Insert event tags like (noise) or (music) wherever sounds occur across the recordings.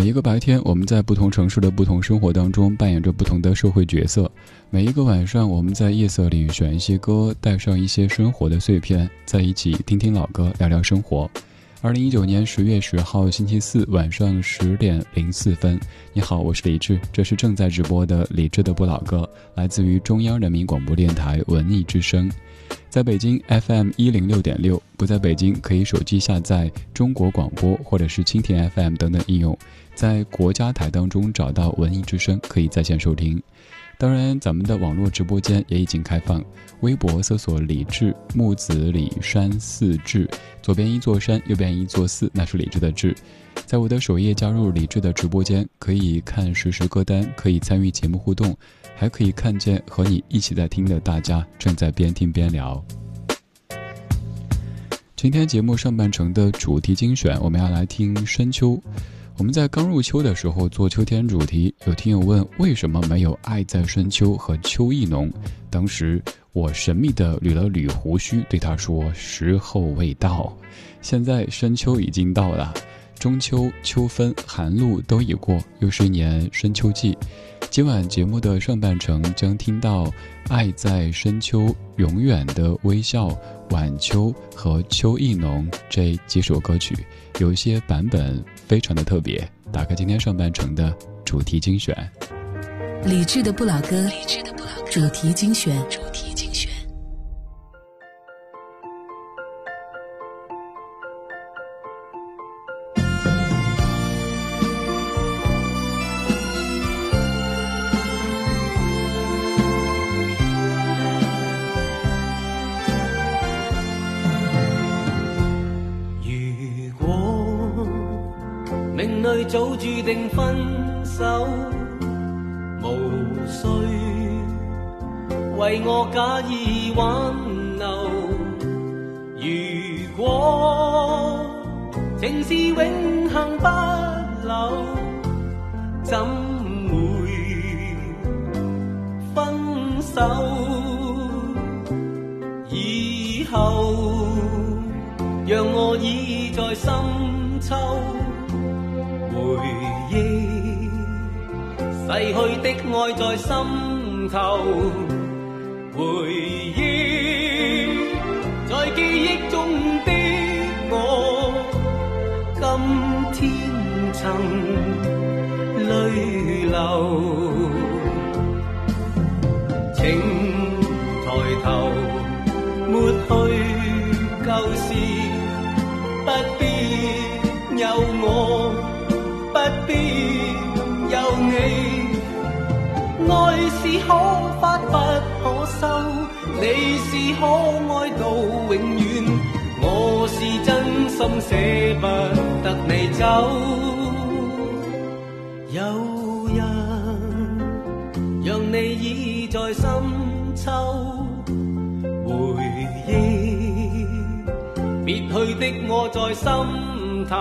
每一个白天，我们在不同城市的不同生活当中扮演着不同的社会角色；每一个晚上，我们在夜色里选一些歌，带上一些生活的碎片，在一起听听老歌，聊聊生活。二零一九年十月十号星期四晚上十点零四分，你好，我是李志，这是正在直播的李志的不老歌，来自于中央人民广播电台文艺之声。在北京 FM 一零六点六，不在北京可以手机下载中国广播或者是蜻蜓 FM 等等应用，在国家台当中找到文艺之声，可以在线收听。当然，咱们的网络直播间也已经开放，微博搜索“李志木子李山四志”，左边一座山，右边一座寺，那是李志的志。在我的首页加入李志的直播间，可以看实时歌单，可以参与节目互动。还可以看见和你一起在听的大家正在边听边聊。今天节目上半程的主题精选，我们要来听深秋。我们在刚入秋的时候做秋天主题，有听友问为什么没有《爱在深秋》和《秋意浓》，当时我神秘的捋了捋胡须，对他说：“时候未到。”现在深秋已经到了，中秋、秋分、寒露都已过，又是一年深秋季。今晚节目的上半程将听到《爱在深秋》《永远的微笑》《晚秋》和《秋意浓》这几首歌曲，有一些版本非常的特别。打开今天上半程的主题精选，理智的不老歌，主题精选。早注定分手，无需为我假意挽留。如果情是永恒不朽，怎会分手？以后让我倚在深秋。回忆逝去的爱在心头，回忆在记忆中的我，今天曾泪流。请抬头，抹去是可发不可收，你是可爱到永远，我是真心舍不得你走。有人让你倚在深秋，回忆别去的我在心头，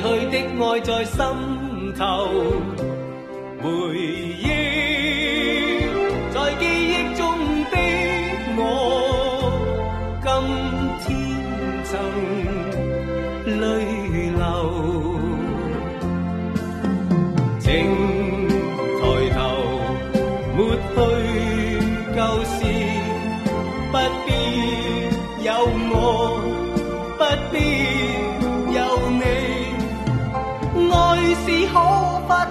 去的爱在心头，回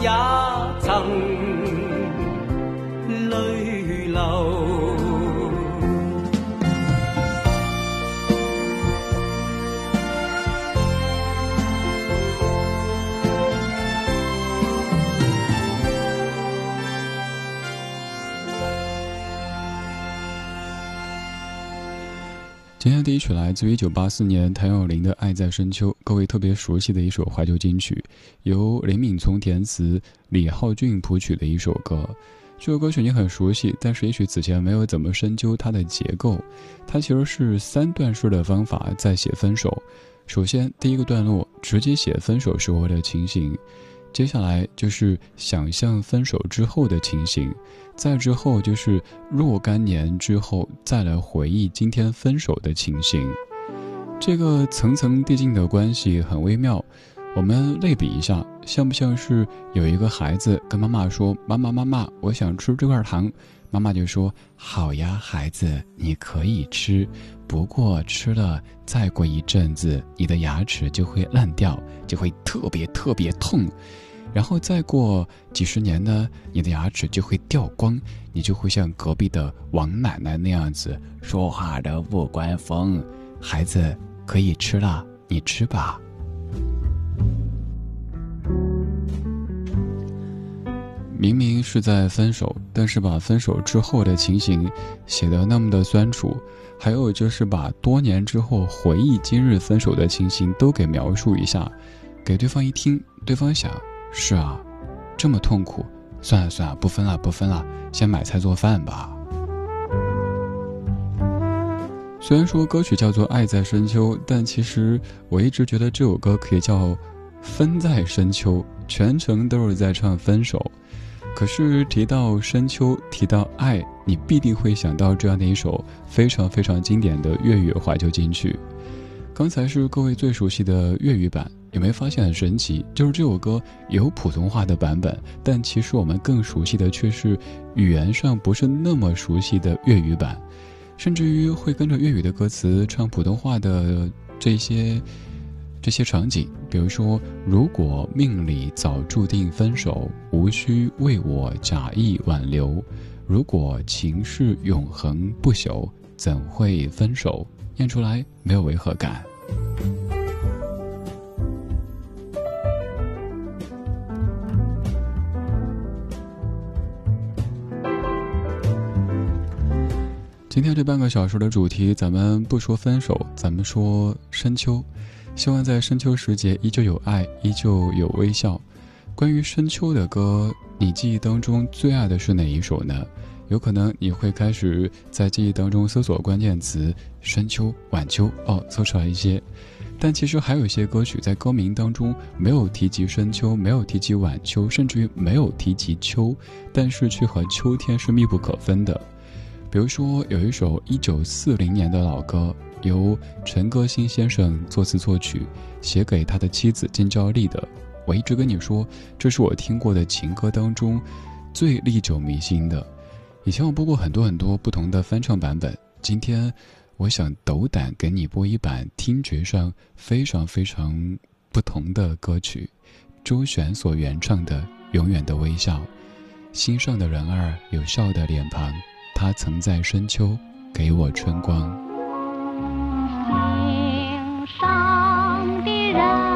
也曾。第一曲来自于一九八四年谭咏麟的《爱在深秋》，各位特别熟悉的一首怀旧金曲，由林敏聪填词、李浩俊谱曲的一首歌。这首歌曲你很熟悉，但是也许此前没有怎么深究它的结构。它其实是三段式的方法在写分手。首先，第一个段落直接写分手时候的情形。接下来就是想象分手之后的情形，再之后就是若干年之后再来回忆今天分手的情形。这个层层递进的关系很微妙。我们类比一下，像不像是有一个孩子跟妈妈说：“妈妈，妈妈，我想吃这块糖。”妈妈就说：“好呀，孩子，你可以吃，不过吃了再过一阵子，你的牙齿就会烂掉，就会特别特别痛。”然后再过几十年呢，你的牙齿就会掉光，你就会像隔壁的王奶奶那样子说话的不关风。孩子可以吃了，你吃吧。明明是在分手，但是把分手之后的情形写得那么的酸楚，还有就是把多年之后回忆今日分手的情形都给描述一下，给对方一听，对方想。是啊，这么痛苦，算了算了，不分了不分了，先买菜做饭吧。虽然说歌曲叫做《爱在深秋》，但其实我一直觉得这首歌可以叫《分在深秋》，全程都是在唱分手。可是提到深秋，提到爱，你必定会想到这样的一首非常非常经典的粤语怀旧金曲。刚才是各位最熟悉的粤语版。有没有发现很神奇？就是这首歌有普通话的版本，但其实我们更熟悉的却是语言上不是那么熟悉的粤语版，甚至于会跟着粤语的歌词唱普通话的这些这些场景。比如说，如果命里早注定分手，无需为我假意挽留；如果情是永恒不朽，怎会分手？念出来没有违和感。今天这半个小时的主题，咱们不说分手，咱们说深秋。希望在深秋时节，依旧有爱，依旧有微笑。关于深秋的歌，你记忆当中最爱的是哪一首呢？有可能你会开始在记忆当中搜索关键词“深秋”“晚秋”，哦，搜出来一些。但其实还有一些歌曲在歌名当中没有提及深秋，没有提及晚秋，甚至于没有提及秋，但是却和秋天是密不可分的。比如说，有一首一九四零年的老歌，由陈歌辛先生作词作曲，写给他的妻子金娇丽的。我一直跟你说，这是我听过的情歌当中最历久弥新的。以前我播过很多很多不同的翻唱版本，今天我想斗胆给你播一版听觉上非常非常不同的歌曲，周璇所原唱的《永远的微笑》，心上的人儿有笑的脸庞。他曾在深秋给我春光。心上的人。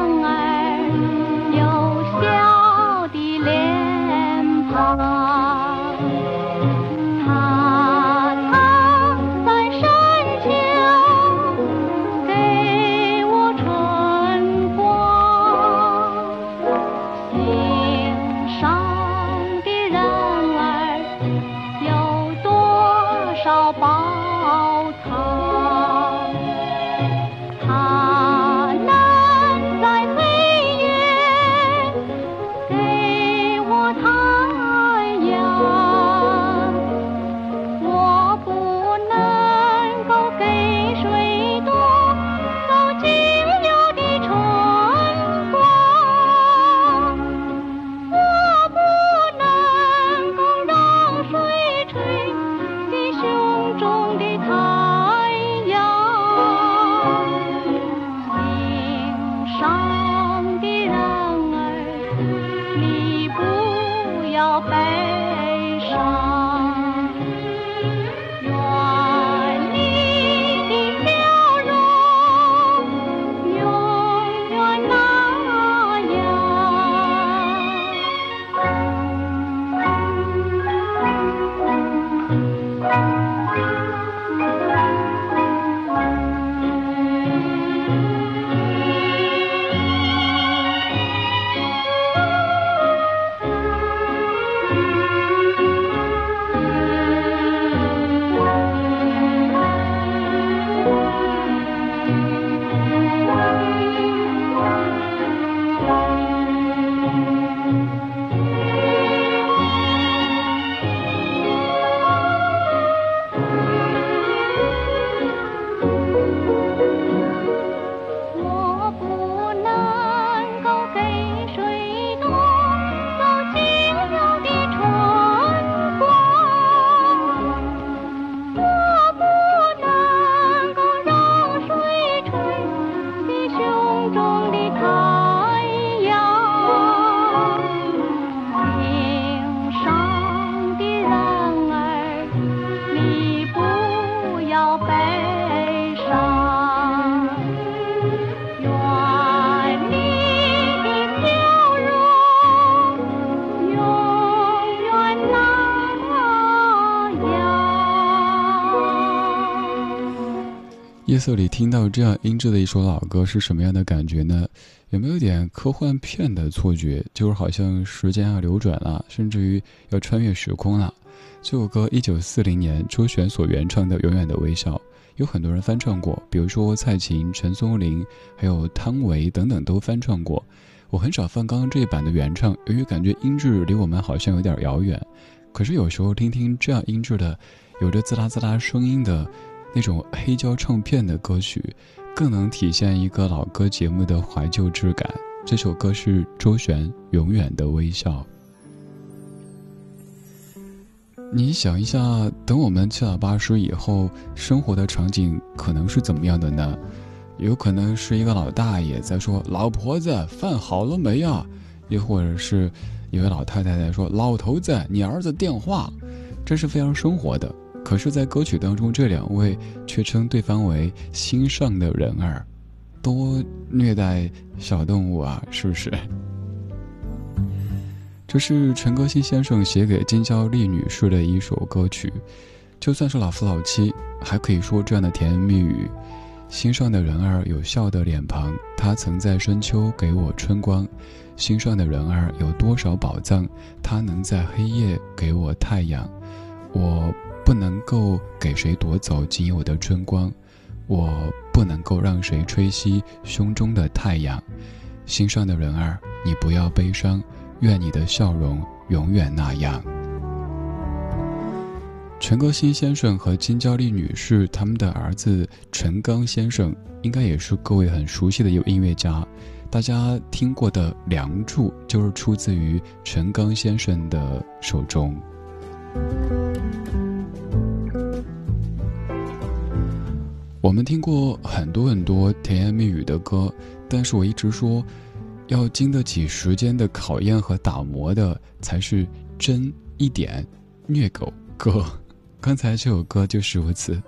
色里听到这样音质的一首老歌是什么样的感觉呢？有没有点科幻片的错觉？就是好像时间要流转了，甚至于要穿越时空了。这首歌一九四零年周璇所原创的《永远的微笑》，有很多人翻唱过，比如说蔡琴、陈松伶，还有汤唯等等都翻唱过。我很少放刚刚这一版的原唱，由于感觉音质离我们好像有点遥远。可是有时候听听这样音质的，有着滋啦滋啦声音的。那种黑胶唱片的歌曲，更能体现一个老歌节目的怀旧质感。这首歌是周璇《永远的微笑》。你想一下，等我们七老八十以后，生活的场景可能是怎么样的呢？有可能是一个老大爷在说：“老婆子，饭好了没呀？”又或者是一位老太太在说：“老头子，你儿子电话。”这是非常生活的。可是，在歌曲当中，这两位却称对方为心上的人儿，多虐待小动物啊！是不是？(laughs) 这是陈歌辛先生写给金娇丽女士的一首歌曲，就算是老夫老妻，还可以说这样的甜言蜜语。心上的人儿有笑的脸庞，他曾在深秋给我春光。心上的人儿有多少宝藏，他能在黑夜给我太阳。我。不能够给谁夺走仅有的春光，我不能够让谁吹熄胸中的太阳。心上的人儿，你不要悲伤，愿你的笑容永远那样。陈歌辛先生和金娇丽女士他们的儿子陈刚先生，应该也是各位很熟悉的一位音乐家。大家听过的《梁祝》就是出自于陈刚先生的手中。我们听过很多很多甜言蜜语的歌，但是我一直说，要经得起时间的考验和打磨的，才是真一点虐狗歌。(laughs) 刚才这首歌就是如此。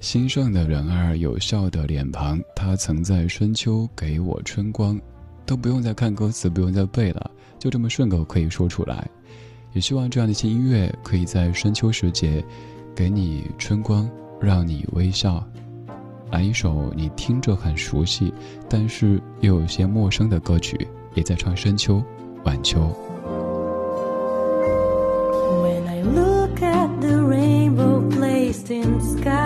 心上的人儿有笑的脸庞，他曾在深秋给我春光，都不用再看歌词，不用再背了，就这么顺口可以说出来。也希望这样的一些音乐，可以在深秋时节，给你春光，让你微笑。来一首你听着很熟悉，但是又有些陌生的歌曲，也在唱深秋、晚秋。so bad to miss you.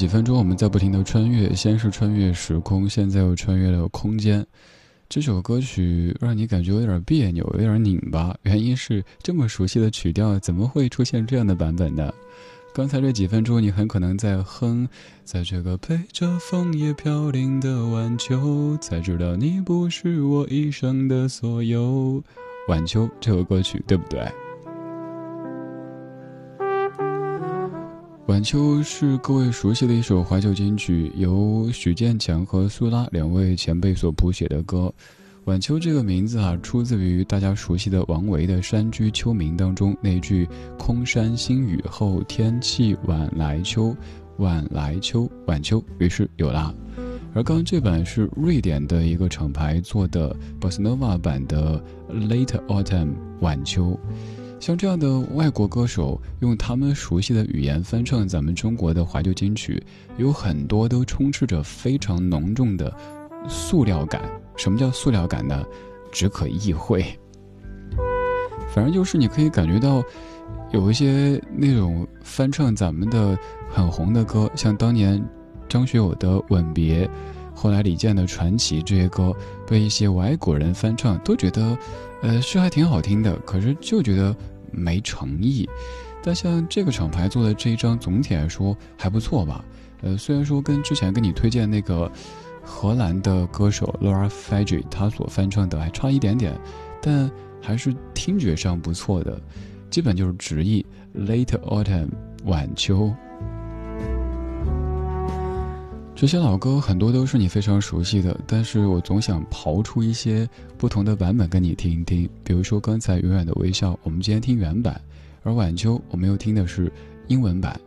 几分钟，我们在不停的穿越，先是穿越时空，现在又穿越了空间。这首歌曲让你感觉有点别扭，有点拧巴，原因是这么熟悉的曲调，怎么会出现这样的版本呢？刚才这几分钟，你很可能在哼，在这个陪着枫叶飘零的晚秋，才知道你不是我一生的所有。晚秋这首歌曲，对不对？晚秋是各位熟悉的一首怀旧金曲，由许建强和苏拉两位前辈所谱写的歌。晚秋这个名字啊，出自于大家熟悉的王维的《山居秋暝》当中那句“空山新雨后，天气晚来秋，晚来秋，晚秋”，于是有了。而刚刚这版是瑞典的一个厂牌做的 Bosnova 版的 Late Autumn 晚秋。像这样的外国歌手用他们熟悉的语言翻唱咱们中国的怀旧金曲，有很多都充斥着非常浓重的塑料感。什么叫塑料感呢？只可意会。(laughs) 反正就是你可以感觉到，有一些那种翻唱咱们的很红的歌，像当年张学友的《吻别》，后来李健的《传奇》这些歌，被一些外国人翻唱，都觉得，呃，是还挺好听的，可是就觉得。没诚意，但像这个厂牌做的这一张，总体来说还不错吧？呃，虽然说跟之前跟你推荐那个荷兰的歌手 Laura f a g e 他所翻唱的还差一点点，但还是听觉上不错的，基本就是直译 Late Autumn 晚秋。这些老歌很多都是你非常熟悉的，但是我总想刨出一些不同的版本跟你听一听。比如说刚才《永远的微笑》，我们今天听原版，而《晚秋》我们又听的是英文版。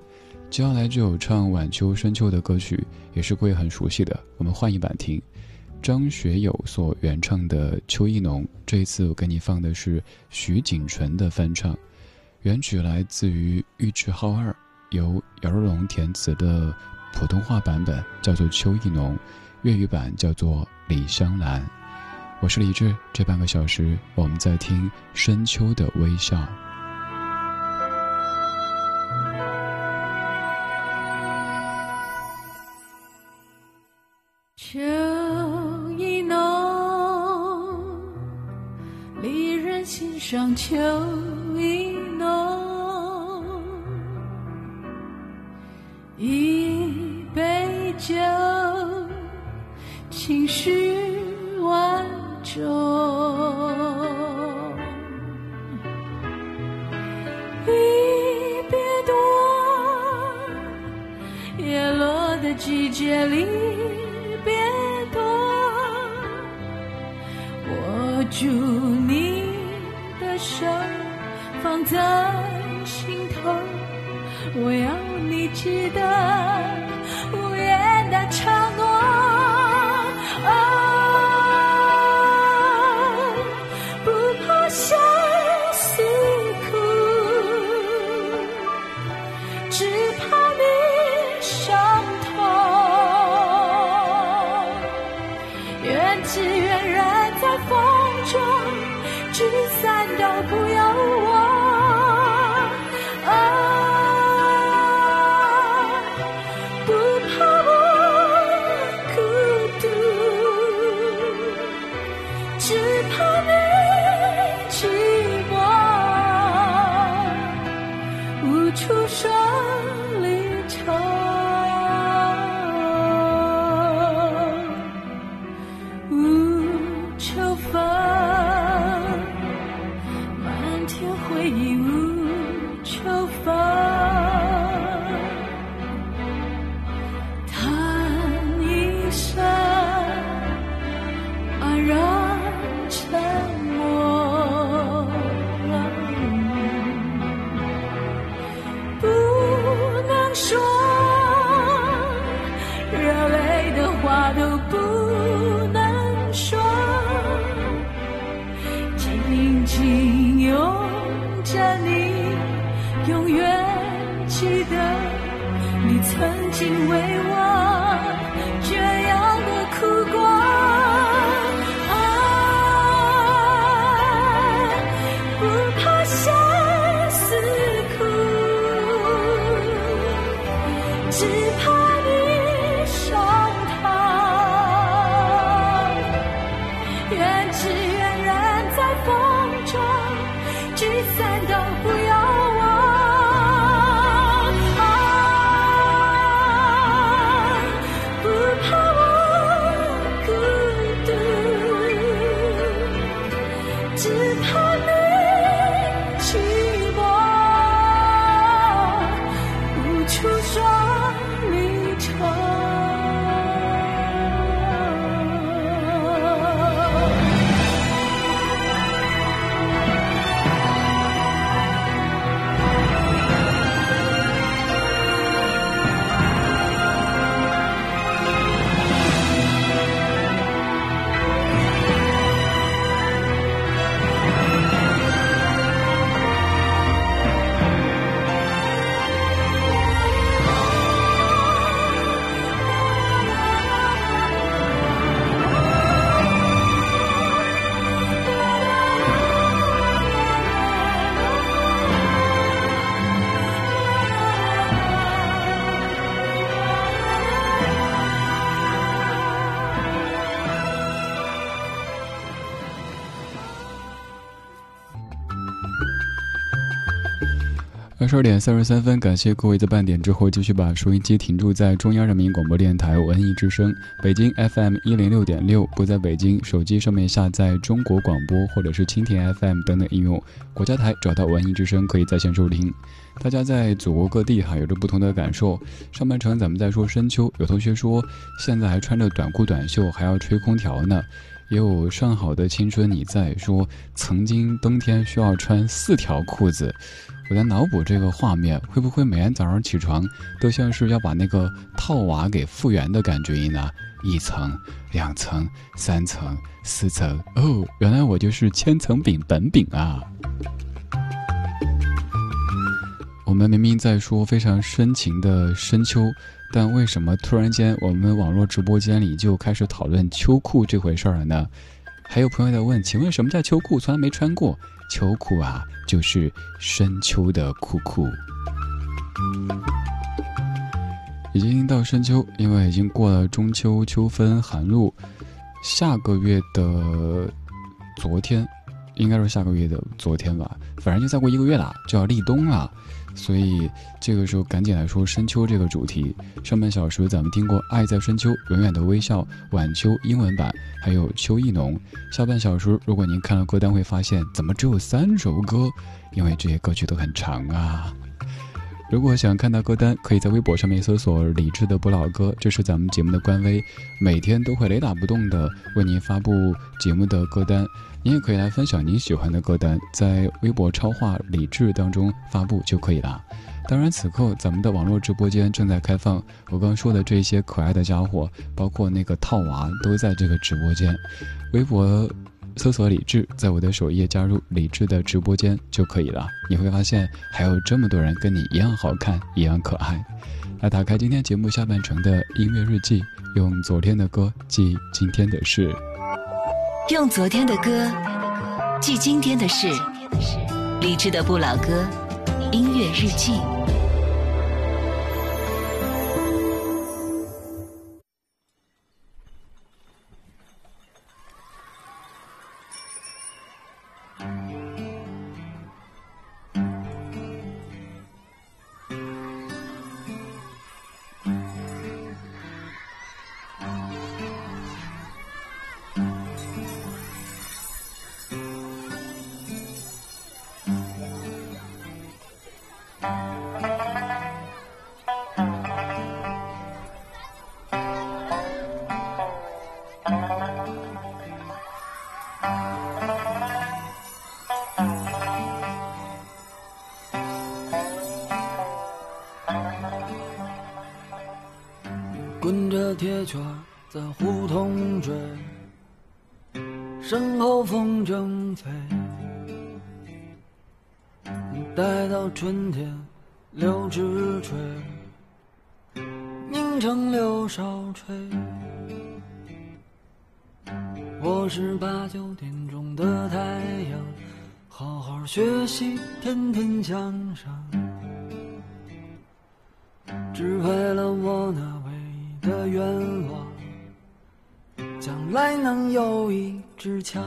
接下来就有唱《晚秋深秋》的歌曲，也是各位很熟悉的，我们换一版听。张学友所原唱的《秋意浓》，这一次我给你放的是徐锦纯的翻唱，原曲来自于《玉置浩二》，由姚若龙填词的。普通话版本叫做《秋意浓》，粤语版叫做《李香兰》。我是李志，这半个小时我们在听深秋的微笑。秋意浓，离人心上秋意浓。一。酒，情绪万种。离别多，叶落的季节离别多。握住你的手，放在心头，我要你记得。十二点三十三分，感谢各位在半点之后继续把收音机停驻在中央人民广播电台文艺之声北京 FM 一零六点六。不在北京，手机上面下载中国广播或者是蜻蜓 FM 等等应用，国家台找到文艺之声可以在线收听。大家在祖国各地哈有着不同的感受。上半程咱们在说深秋，有同学说现在还穿着短裤短袖还要吹空调呢。也有上好的青春你在说，曾经冬天需要穿四条裤子。我在脑补这个画面，会不会每天早上起床都像是要把那个套娃给复原的感觉一样？一层、两层、三层、四层。哦，原来我就是千层饼本饼啊！我们明明在说非常深情的深秋，但为什么突然间我们网络直播间里就开始讨论秋裤这回事儿了呢？还有朋友在问，请问什么叫秋裤？从来没穿过。秋裤啊，就是深秋的裤裤。已经到深秋，因为已经过了中秋、秋分、寒露，下个月的昨天，应该是下个月的昨天吧，反正就再过一个月了，就要立冬了。所以这个时候赶紧来说深秋这个主题。上半小时咱们听过《爱在深秋》，永远的微笑，晚秋英文版，还有秋意浓。下半小时如果您看了歌单，会发现怎么只有三首歌？因为这些歌曲都很长啊。如果想看到歌单，可以在微博上面搜索“李志的不老歌”，这是咱们节目的官微，每天都会雷打不动的为您发布节目的歌单。您也可以来分享您喜欢的歌单，在微博超话“李志”当中发布就可以了。当然，此刻咱们的网络直播间正在开放，我刚说的这些可爱的家伙，包括那个套娃，都在这个直播间。微博搜索“李志”，在我的首页加入李志的直播间就可以了。你会发现还有这么多人跟你一样好看，一样可爱。来，打开今天节目下半程的音乐日记，用昨天的歌记今天的事。用昨天的歌记今天的事，励志的不老歌，音乐日记。天天向上，只为了我那唯一的愿望，将来能有一支枪。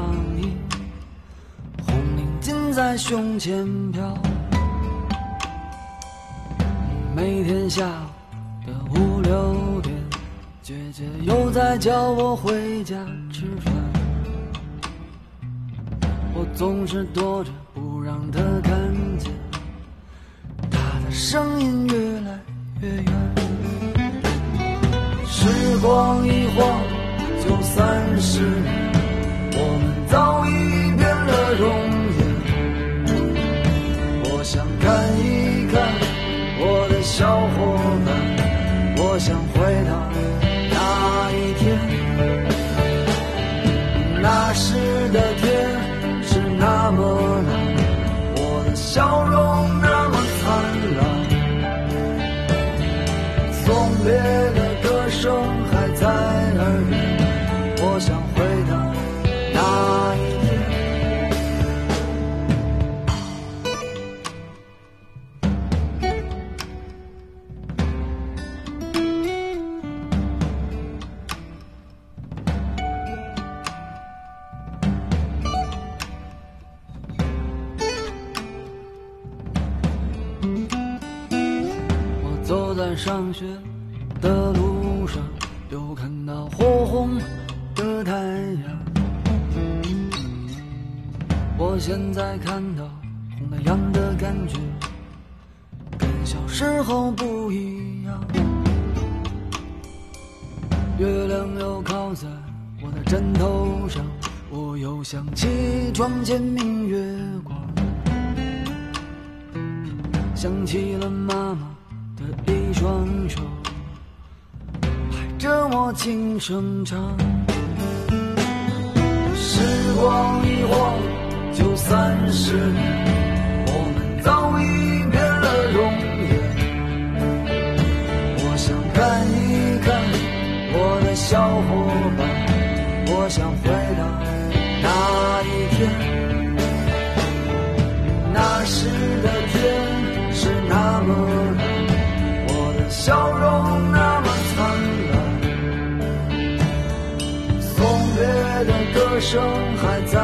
上衣，红领巾在胸前飘。每天下午的五六点，姐姐又在叫我回家吃饭。我总是躲着不让她看见，她的声音越来越远。时光一晃就三十年，时候不一样。月亮又靠在我的枕头上，我又想起床前明月光，想起了妈妈。的一双手拍着我轻声唱，时光一晃就三十年，小伙伴，我想回到那一天，那时的天是那么蓝。我的笑容那么灿烂，送别的歌声还在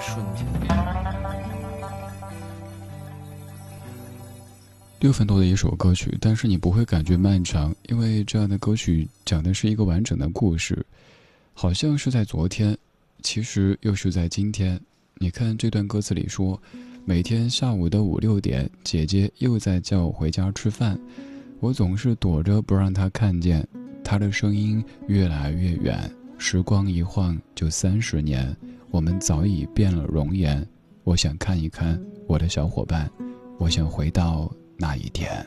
瞬间六分多的一首歌曲，但是你不会感觉漫长，因为这样的歌曲讲的是一个完整的故事，好像是在昨天，其实又是在今天。你看这段歌词里说，每天下午的五六点，姐姐又在叫我回家吃饭，我总是躲着不让她看见，她的声音越来越远，时光一晃就三十年，我们早已变了容颜。我想看一看我的小伙伴，我想回到。那一天，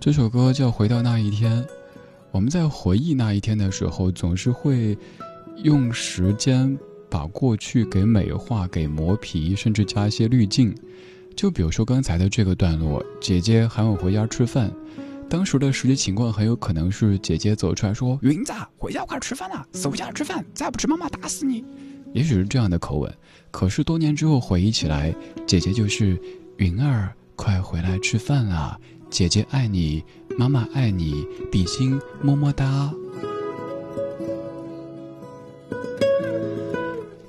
这首歌叫《回到那一天》。我们在回忆那一天的时候，总是会用时间把过去给美化、给磨皮，甚至加一些滤镜。就比如说刚才的这个段落，姐姐喊我回家吃饭，当时的实际情况很有可能是姐姐走出来说：“云子，回家快吃饭了，回家吃饭，再不吃妈妈打死你。”也许是这样的口吻。可是多年之后回忆起来，姐姐就是云儿，快回来吃饭啊！姐姐爱你，妈妈爱你，比心么么哒。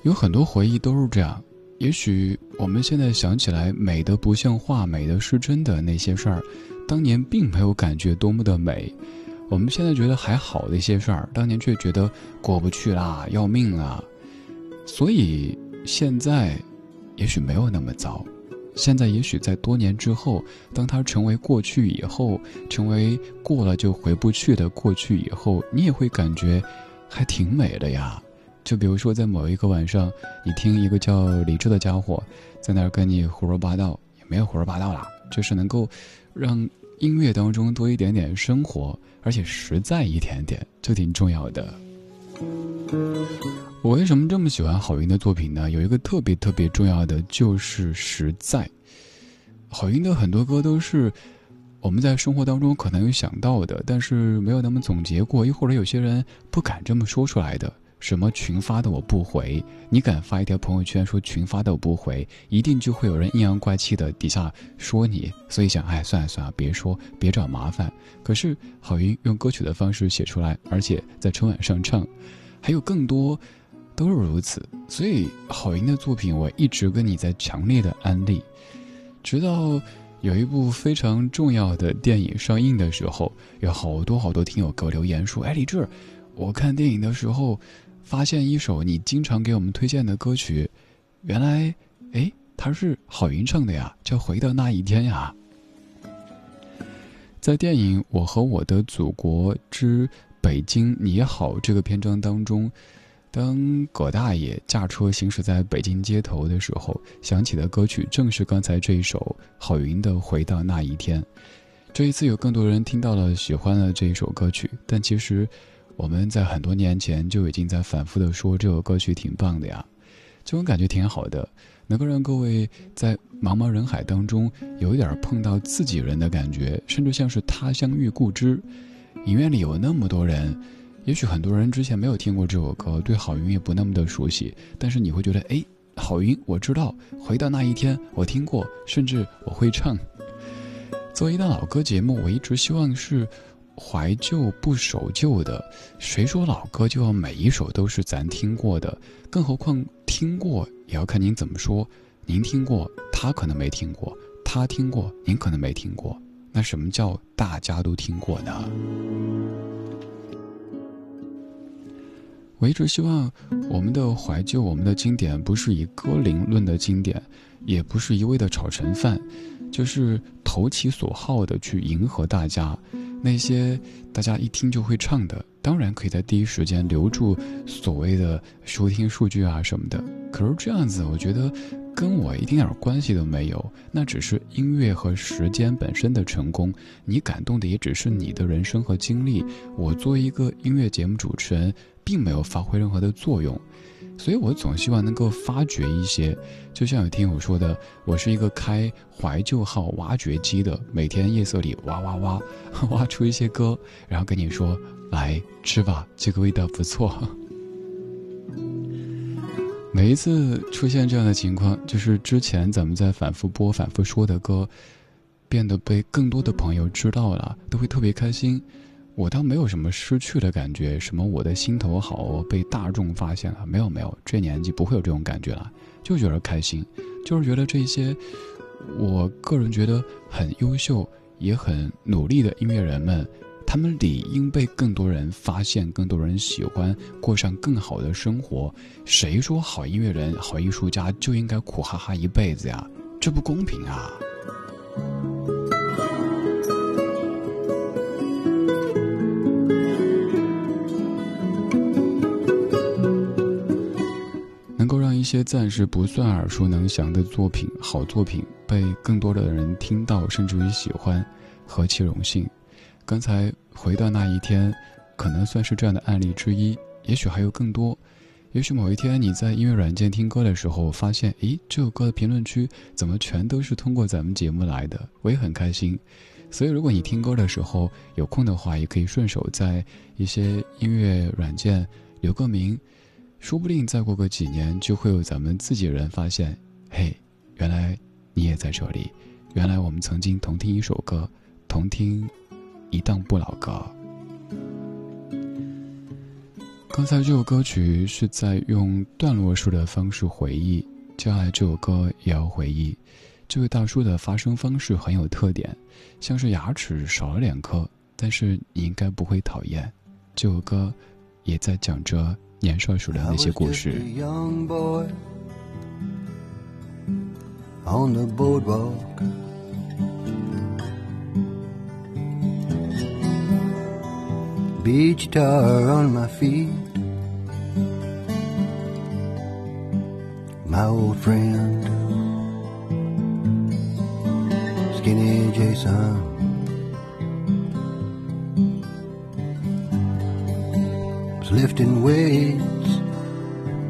有很多回忆都是这样。也许我们现在想起来美的不像话、美的是真的那些事儿，当年并没有感觉多么的美。我们现在觉得还好的一些事儿，当年却觉得过不去啦，要命啊！所以现在，也许没有那么糟。现在也许在多年之后，当它成为过去以后，成为过了就回不去的过去以后，你也会感觉还挺美的呀。就比如说，在某一个晚上，你听一个叫李志的家伙在那儿跟你胡说八道，也没有胡说八道啦，就是能够让音乐当中多一点点生活，而且实在一点点，就挺重要的。我为什么这么喜欢郝云的作品呢？有一个特别特别重要的就是实在。郝云的很多歌都是我们在生活当中可能有想到的，但是没有那么总结过，又或者有些人不敢这么说出来的。什么群发的我不回，你敢发一条朋友圈说群发的我不回，一定就会有人阴阳怪气的底下说你。所以想，哎，算了算了，别说，别找麻烦。可是郝云用歌曲的方式写出来，而且在春晚上唱，还有更多，都是如此。所以郝云的作品，我一直跟你在强烈的安利。直到有一部非常重要的电影上映的时候，有好多好多听友给我留言说：“哎，李志，我看电影的时候。”发现一首你经常给我们推荐的歌曲，原来，哎，它是郝云唱的呀，叫《回到那一天》呀。在电影《我和我的祖国之北京你好》这个篇章当中，当葛大爷驾车行驶在北京街头的时候，响起的歌曲正是刚才这一首郝云的《回到那一天》。这一次有更多人听到了，喜欢了这一首歌曲，但其实。我们在很多年前就已经在反复的说这首歌曲挺棒的呀，这种感觉挺好的，能够让各位在茫茫人海当中有一点碰到自己人的感觉，甚至像是他乡遇故知。影院里有那么多人，也许很多人之前没有听过这首歌，对郝云也不那么的熟悉，但是你会觉得，哎，郝云我知道，回到那一天我听过，甚至我会唱。作为一档老歌节目，我一直希望是。怀旧不守旧的，谁说老歌就要每一首都是咱听过的？更何况听过也要看您怎么说。您听过，他可能没听过；他听过，您可能没听过。那什么叫大家都听过呢？我一直希望我们的怀旧，我们的经典，不是以歌龄论的经典，也不是一味的炒成饭，就是投其所好的去迎合大家。那些大家一听就会唱的，当然可以在第一时间留住所谓的收听数据啊什么的。可是这样子，我觉得跟我一丁点关系都没有。那只是音乐和时间本身的成功，你感动的也只是你的人生和经历。我作为一个音乐节目主持人，并没有发挥任何的作用。所以我总希望能够发掘一些，就像有听友说的，我是一个开怀旧号挖掘机的，每天夜色里挖挖挖，挖出一些歌，然后跟你说来吃吧，这个味道不错。(laughs) 每一次出现这样的情况，就是之前咱们在反复播、反复说的歌，变得被更多的朋友知道了，都会特别开心。我倒没有什么失去的感觉，什么我的心头好被大众发现了，没有没有，这年纪不会有这种感觉了，就觉得开心，就是觉得这些，我个人觉得很优秀也很努力的音乐人们，他们理应被更多人发现，更多人喜欢，过上更好的生活。谁说好音乐人、好艺术家就应该苦哈哈一辈子呀？这不公平啊！些暂时不算耳熟能详的作品，好作品被更多的人听到，甚至于喜欢，何其荣幸！刚才回到那一天，可能算是这样的案例之一，也许还有更多。也许某一天你在音乐软件听歌的时候，发现，诶，这首歌的评论区怎么全都是通过咱们节目来的？我也很开心。所以，如果你听歌的时候有空的话，也可以顺手在一些音乐软件留个名。说不定再过个几年，就会有咱们自己人发现，嘿，原来你也在这里，原来我们曾经同听一首歌，同听一档不老歌。刚才这首歌曲是在用段落式的方式回忆，接下来这首歌也要回忆。这位大叔的发声方式很有特点，像是牙齿少了两颗，但是你应该不会讨厌。这首歌也在讲着年少时的那些故事。beach tar on my feet. My old friend, Skinny Jason. Lifting weights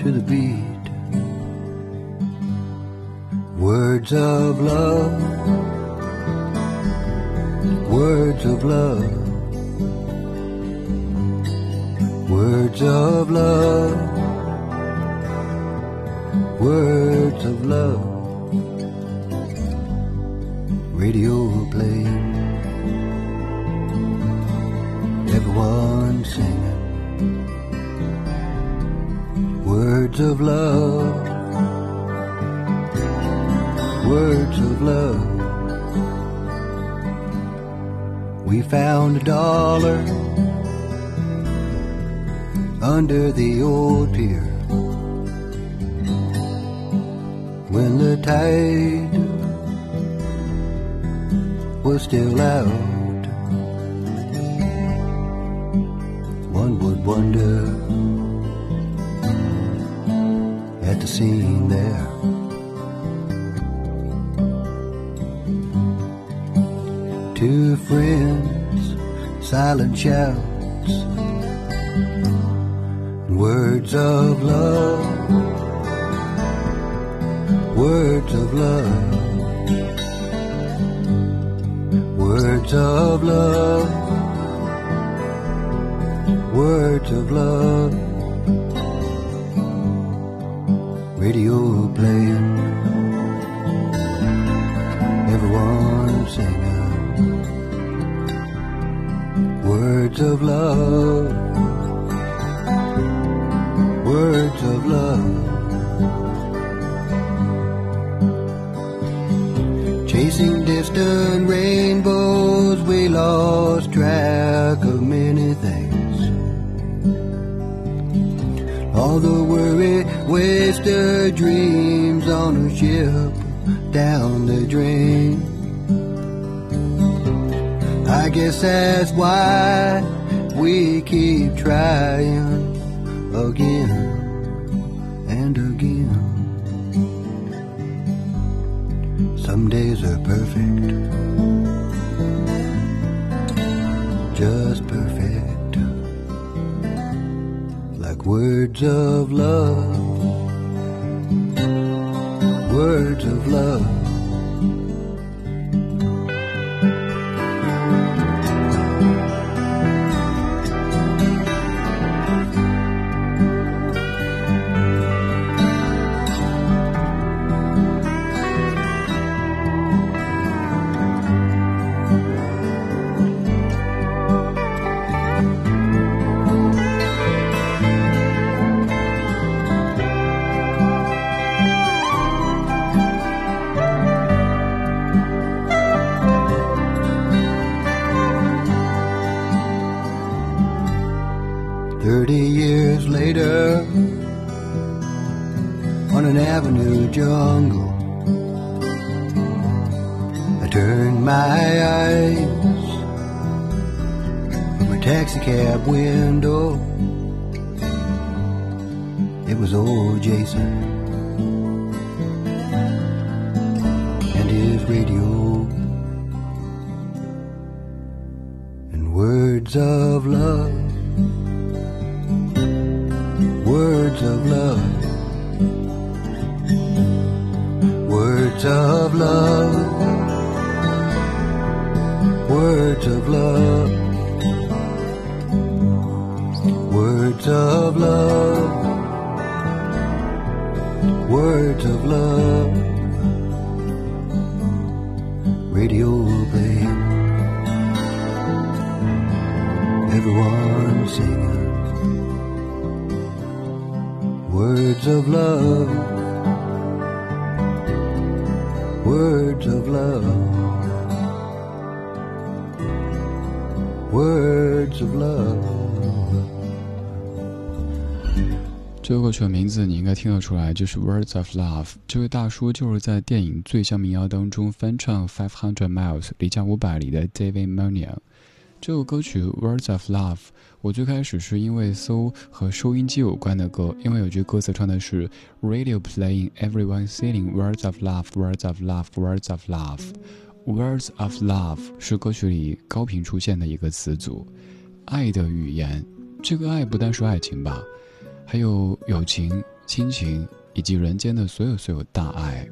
to the beat. Words of love, words of love. Words of love, words of love. Radio playing, everyone singing. Words of love, words of love. We found a dollar under the old pier. When the tide was still out, one would wonder the scene there. Two friends, silent shout Words of love, words of love, words of love, words of love. Radio playing, everyone singing. Words of love words of love. Chasing distant rainbows, we lost track of many things. All the worry, wasted dreams on a ship down the drain. I guess that's why we keep trying again and again. Some days are perfect, just perfect, like words of love, words of love. Words of love, radio playing. Everyone singing. Words of love, words of love, words of love. 这首歌曲的名字你应该听得出来，就是《Words of Love》。这位大叔就是在电影《最乡民谣》当中翻唱《Five Hundred Miles》离家五百里的 David m o n i a 这首歌曲《Words of Love》，我最开始是因为搜和收音机有关的歌，因为有句歌词唱的是 “Radio playing, everyone singing words of love, words of love, words of love”。“Words of Love” 是歌曲里高频出现的一个词组，爱的语言。这个爱不单是爱情吧？还有友情、亲情，以及人间的所有所有大爱。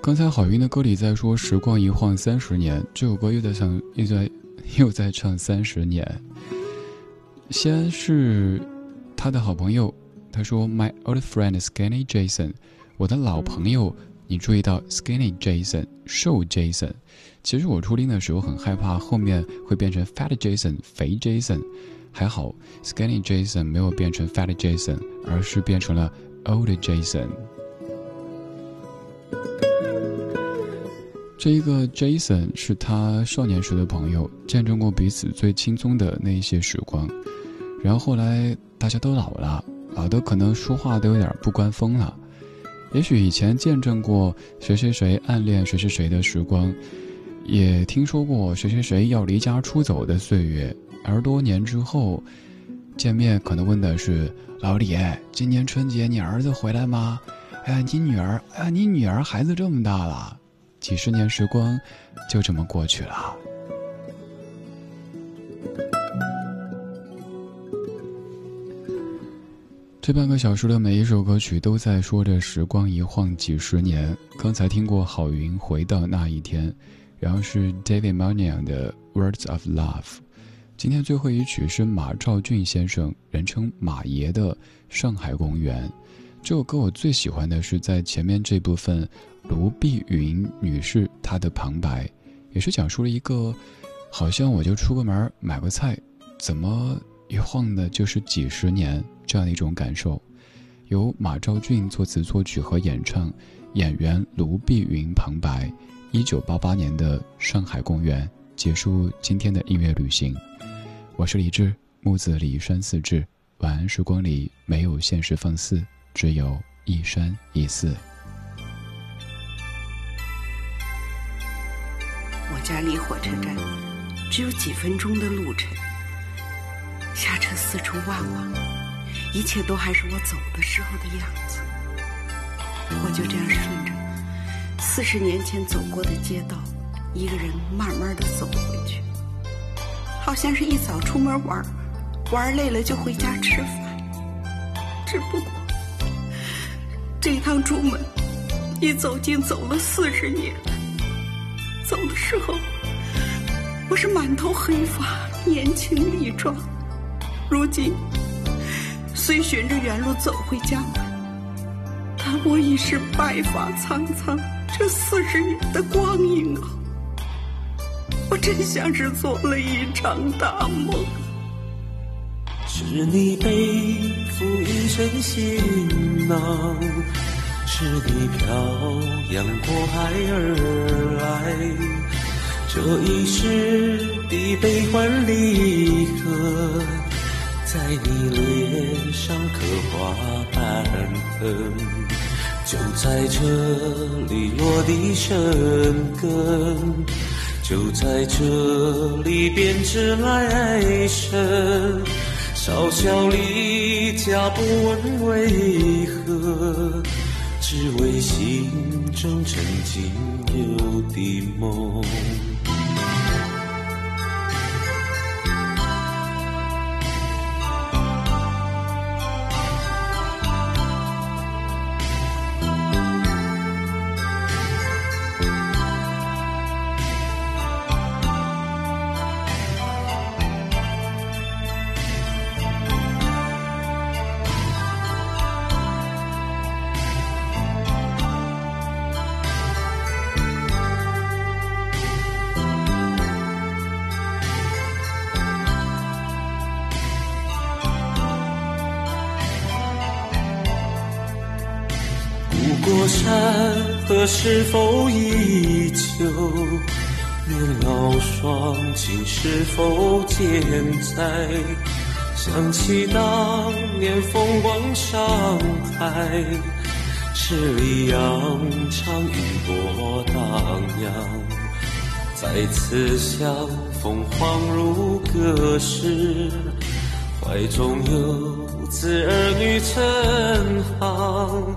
刚才郝云的歌里在说“时光一晃三十年”，这首歌又在唱，又在 (laughs) 又在唱三十年。先是他的好朋友，他说：“My old friend Skinny Jason，我的老朋友，你注意到 Skinny Jason，瘦 Jason。其实我初听的时候很害怕后面会变成 Fat Jason，肥 Jason。”还好，Skinny Jason 没有变成 Fat Jason，而是变成了 Old Jason。这一个 Jason 是他少年时的朋友，见证过彼此最轻松的那一些时光。然后后来大家都老了，老的可能说话都有点不官风了。也许以前见证过谁谁谁暗恋谁谁谁的时光，也听说过谁谁谁要离家出走的岁月。而多年之后，见面可能问的是：“老李，今年春节你儿子回来吗？哎呀，你女儿，哎呀，你女儿孩子这么大了。”几十年时光就这么过去了。这半个小时的每一首歌曲都在说着“时光一晃几十年”。刚才听过郝云回到那一天，然后是 David m o n i a 的 Words of Love。今天最后一曲是马兆骏先生，人称马爷的《上海公园》。这首歌我最喜欢的是在前面这部分，卢碧云女士她的旁白，也是讲述了一个，好像我就出个门买个菜，怎么一晃的就是几十年这样的一种感受。由马兆骏作词作曲和演唱，演员卢碧云旁白。一九八八年的《上海公园》结束今天的音乐旅行。我是李志，木子李一山四志。晚安时光里没有现实放肆，只有一山一寺。我家离火车站只有几分钟的路程，下车四处望望，一切都还是我走的时候的样子。我就这样顺着四十年前走过的街道，一个人慢慢的走回去。好像是一早出门玩，玩累了就回家吃饭。只不过这趟出门一走竟走了四十年。走的时候我是满头黑发，年轻力壮。如今虽循着原路走回家门，但我已是白发苍苍。这四十年的光阴啊！真像是做了一场大梦。是你背负一身行囊，是你漂洋过海而来，这一世的悲欢离合，在你脸上刻画斑痕，就在这里落地生根。就在这里编织来生，少小离家不问为何，只为心中曾经有的梦。是否依旧？年老双亲是否健在？想起当年风光上海，十里洋场雨波荡漾，再次相逢恍如隔世，怀中有子儿女成行，